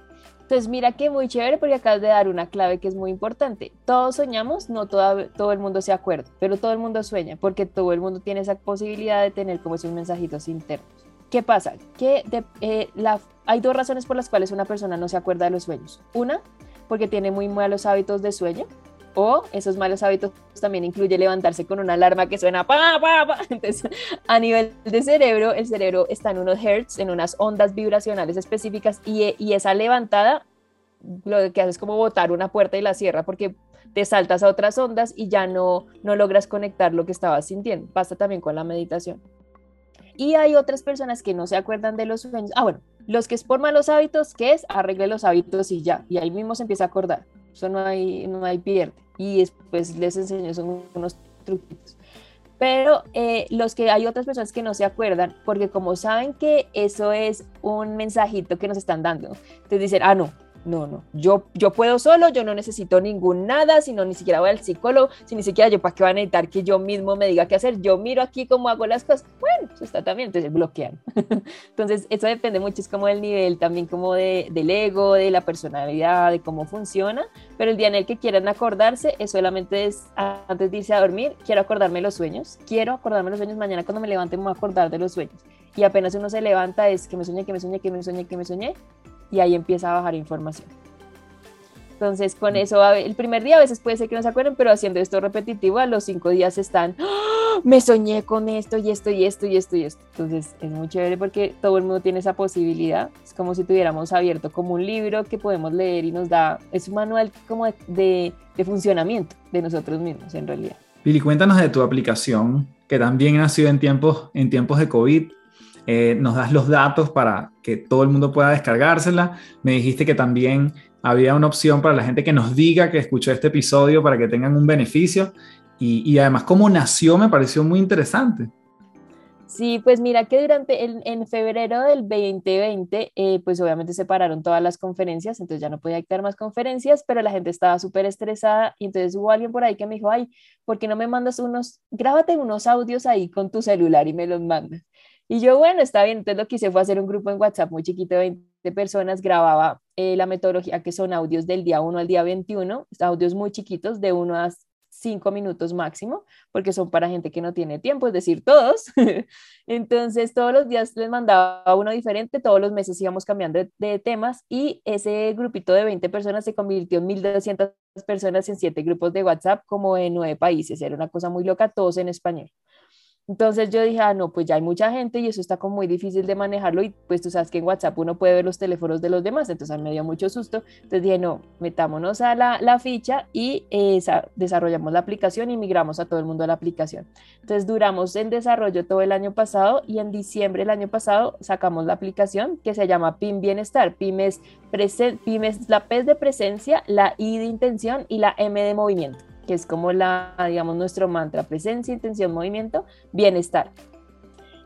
Entonces, mira que muy chévere porque acabas de dar una clave que es muy importante. Todos soñamos, no todo, todo el mundo se acuerda, pero todo el mundo sueña porque todo el mundo tiene esa posibilidad de tener como esos mensajitos internos. ¿Qué pasa? Que eh, la, hay dos razones por las cuales una persona no se acuerda de los sueños. Una, porque tiene muy malos hábitos de sueño, o esos malos hábitos también incluye levantarse con una alarma que suena pa, pa, pa. Entonces, a nivel de cerebro, el cerebro está en unos hertz, en unas ondas vibracionales específicas y, y esa levantada lo que hace es como botar una puerta y la cierra porque te saltas a otras ondas y ya no, no logras conectar lo que estabas sintiendo. Pasa también con la meditación. Y hay otras personas que no se acuerdan de los sueños. Ah, bueno, los que es por malos hábitos, ¿qué es? Arregle los hábitos y ya. Y ahí mismo se empieza a acordar. Eso no hay, no hay pierde. Y después les enseño, son unos truquitos. Pero eh, los que hay otras personas que no se acuerdan, porque como saben que eso es un mensajito que nos están dando, te dicen, ah, no, no, no, yo, yo puedo solo, yo no necesito ningún nada, sino ni siquiera voy al psicólogo, si ni siquiera yo para qué van a necesitar que yo mismo me diga qué hacer, yo miro aquí cómo hago las cosas, bueno, eso está también, entonces bloquean. entonces, eso depende mucho, es como del nivel también como de, del ego, de la personalidad, de cómo funciona, pero el día en el que quieran acordarse, es solamente es antes de irse a dormir, quiero acordarme los sueños, quiero acordarme los sueños, mañana cuando me levante me voy a acordar de los sueños. Y apenas uno se levanta es que me soñé, que me soñé, que me soñé, que me soñé, y ahí empieza a bajar información. Entonces, con mm. eso, el primer día a veces puede ser que no se acuerden, pero haciendo esto repetitivo, a los cinco días están, ¡Ah! me soñé con esto y esto y esto y esto y esto. Entonces, es muy chévere porque todo el mundo tiene esa posibilidad. Es como si tuviéramos abierto como un libro que podemos leer y nos da, es un manual como de, de, funcionamiento de nosotros mismos, en realidad. Billy, cuéntanos de tu aplicación, que también nació en tiempos, en tiempos de COVID. Eh, nos das los datos para que todo el mundo pueda descargársela. Me dijiste que también había una opción para la gente que nos diga que escuchó este episodio para que tengan un beneficio. Y, además, cómo nació me pareció muy interesante. Sí, pues mira que durante en febrero del 2020, eh, pues obviamente se pararon todas las conferencias, entonces ya no podía dictar más conferencias, pero la gente estaba súper estresada y entonces hubo alguien por ahí que me dijo, ay, ¿por qué no me mandas unos, grábate unos audios ahí con tu celular y me los mandas? Y yo, bueno, está bien, entonces lo que hice fue hacer un grupo en WhatsApp muy chiquito de 20 personas, grababa eh, la metodología que son audios del día 1 al día 21, audios muy chiquitos de 1 a 5 minutos máximo, porque son para gente que no tiene tiempo, es decir, todos. Entonces, todos los días les mandaba uno diferente, todos los meses íbamos cambiando de, de, temas y ese grupito de 20 personas se convirtió en 1.200 personas en 7 grupos de WhatsApp, como en 9 países. Era una cosa muy loca, todos en español. Entonces yo dije, ah, no, pues ya hay mucha gente y eso está como muy difícil de manejarlo y pues tú sabes que en WhatsApp uno puede ver los teléfonos de los demás, entonces me dio mucho susto. Entonces dije, no, metámonos a la, la ficha y eh, desarrollamos la aplicación y migramos a todo el mundo a la aplicación. Entonces duramos en desarrollo todo el año pasado y en diciembre del año pasado sacamos la aplicación que se llama PIM Bienestar. PIM es, PIM es la P de presencia, la I de intención y la M de movimiento que es como la, digamos, nuestro mantra, presencia, intención, movimiento, bienestar.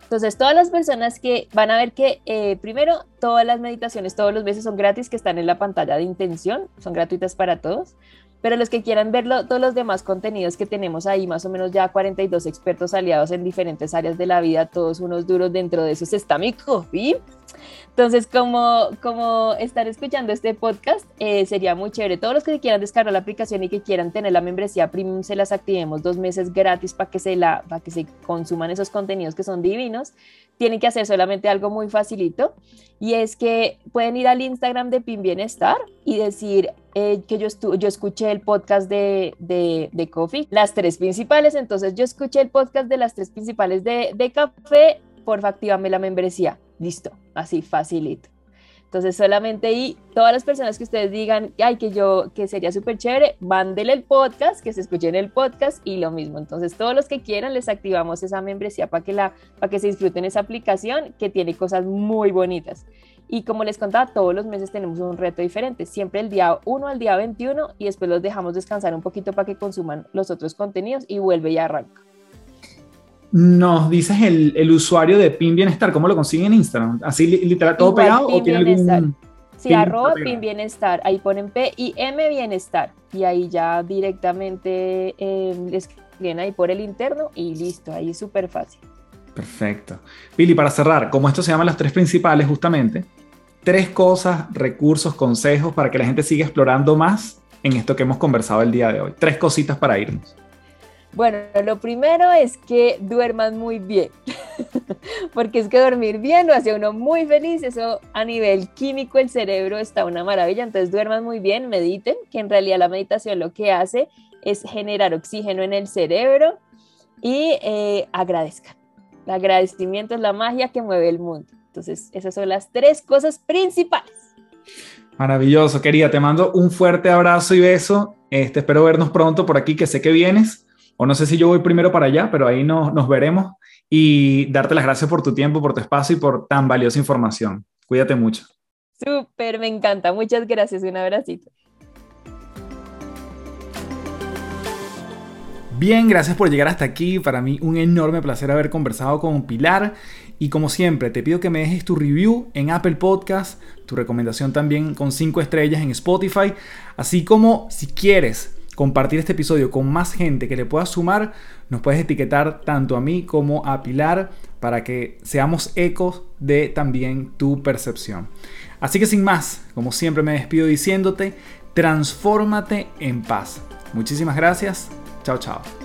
Entonces, todas las personas que van a ver que, eh, primero, todas las meditaciones todos los meses son gratis, que están en la pantalla de intención, son gratuitas para todos. Pero los que quieran verlo, todos los demás contenidos que tenemos ahí, más o menos ya 42 expertos aliados en diferentes áreas de la vida, todos unos duros dentro de esos está mi coffee. Entonces, como, como estar escuchando este podcast, eh, sería muy chévere. Todos los que quieran descargar la aplicación y que quieran tener la membresía premium, se las activemos dos meses gratis para que para que se consuman esos contenidos que son divinos. Tienen que hacer solamente algo muy facilito y es que pueden ir al Instagram de Pin Bienestar y decir eh, que yo, yo escuché el podcast de, de, de, Coffee, las tres principales, entonces yo escuché el podcast de las tres principales de, de café, porfa, activame la membresía. Listo, así facilito. Entonces solamente ahí, todas las personas que ustedes digan, ay, que yo, que sería súper chévere, mándele el podcast, que se escuchen el podcast y lo mismo. Entonces todos los que quieran les activamos esa membresía para que, la, para que se disfruten esa aplicación que tiene cosas muy bonitas. Y como les contaba, todos los meses tenemos un reto diferente, siempre el día 1 al día 21 y después los dejamos descansar un poquito para que consuman los otros contenidos y vuelve y arranca nos dices el, usuario de Pin Bienestar, ¿cómo lo consiguen en Instagram? ¿Así literal todo pegado o tiene algún Sí, arroba Pin Bienestar, ahí ponen P y M Bienestar y ahí ya directamente eh, escriben ahí por el interno y listo, ahí súper fácil. Perfecto. Pili, para cerrar, como esto se llama las tres principales justamente, tres cosas, recursos, consejos para que la gente siga explorando más en esto que hemos conversado el día de hoy. Tres cositas para irnos. Bueno, lo primero es que duerman muy bien, porque es que dormir bien lo hace uno muy feliz, eso a nivel químico el cerebro está una maravilla, entonces duerman muy bien, mediten, que en realidad la meditación lo que hace es generar oxígeno en el cerebro y eh, agradezcan. El agradecimiento es la magia que mueve el mundo. Entonces, esas son las tres cosas principales. Maravilloso, querida. Te mando un fuerte abrazo y beso. Este, espero vernos pronto por aquí, que sé que vienes o no sé si yo voy primero para allá, pero ahí nos, nos veremos y darte las gracias por tu tiempo, por tu espacio y por tan valiosa información. Cuídate mucho. Súper, me encanta. Muchas gracias. Un abracito. Bien, gracias por llegar hasta aquí. Para mí un enorme placer haber conversado con Pilar. Y como siempre, te pido que me dejes tu review en Apple Podcast, tu recomendación también con 5 estrellas en Spotify, así como si quieres compartir este episodio con más gente que le pueda sumar, nos puedes etiquetar tanto a mí como a Pilar para que seamos ecos de también tu percepción. Así que sin más, como siempre me despido diciéndote, transfórmate en paz. Muchísimas gracias. Chao, chao.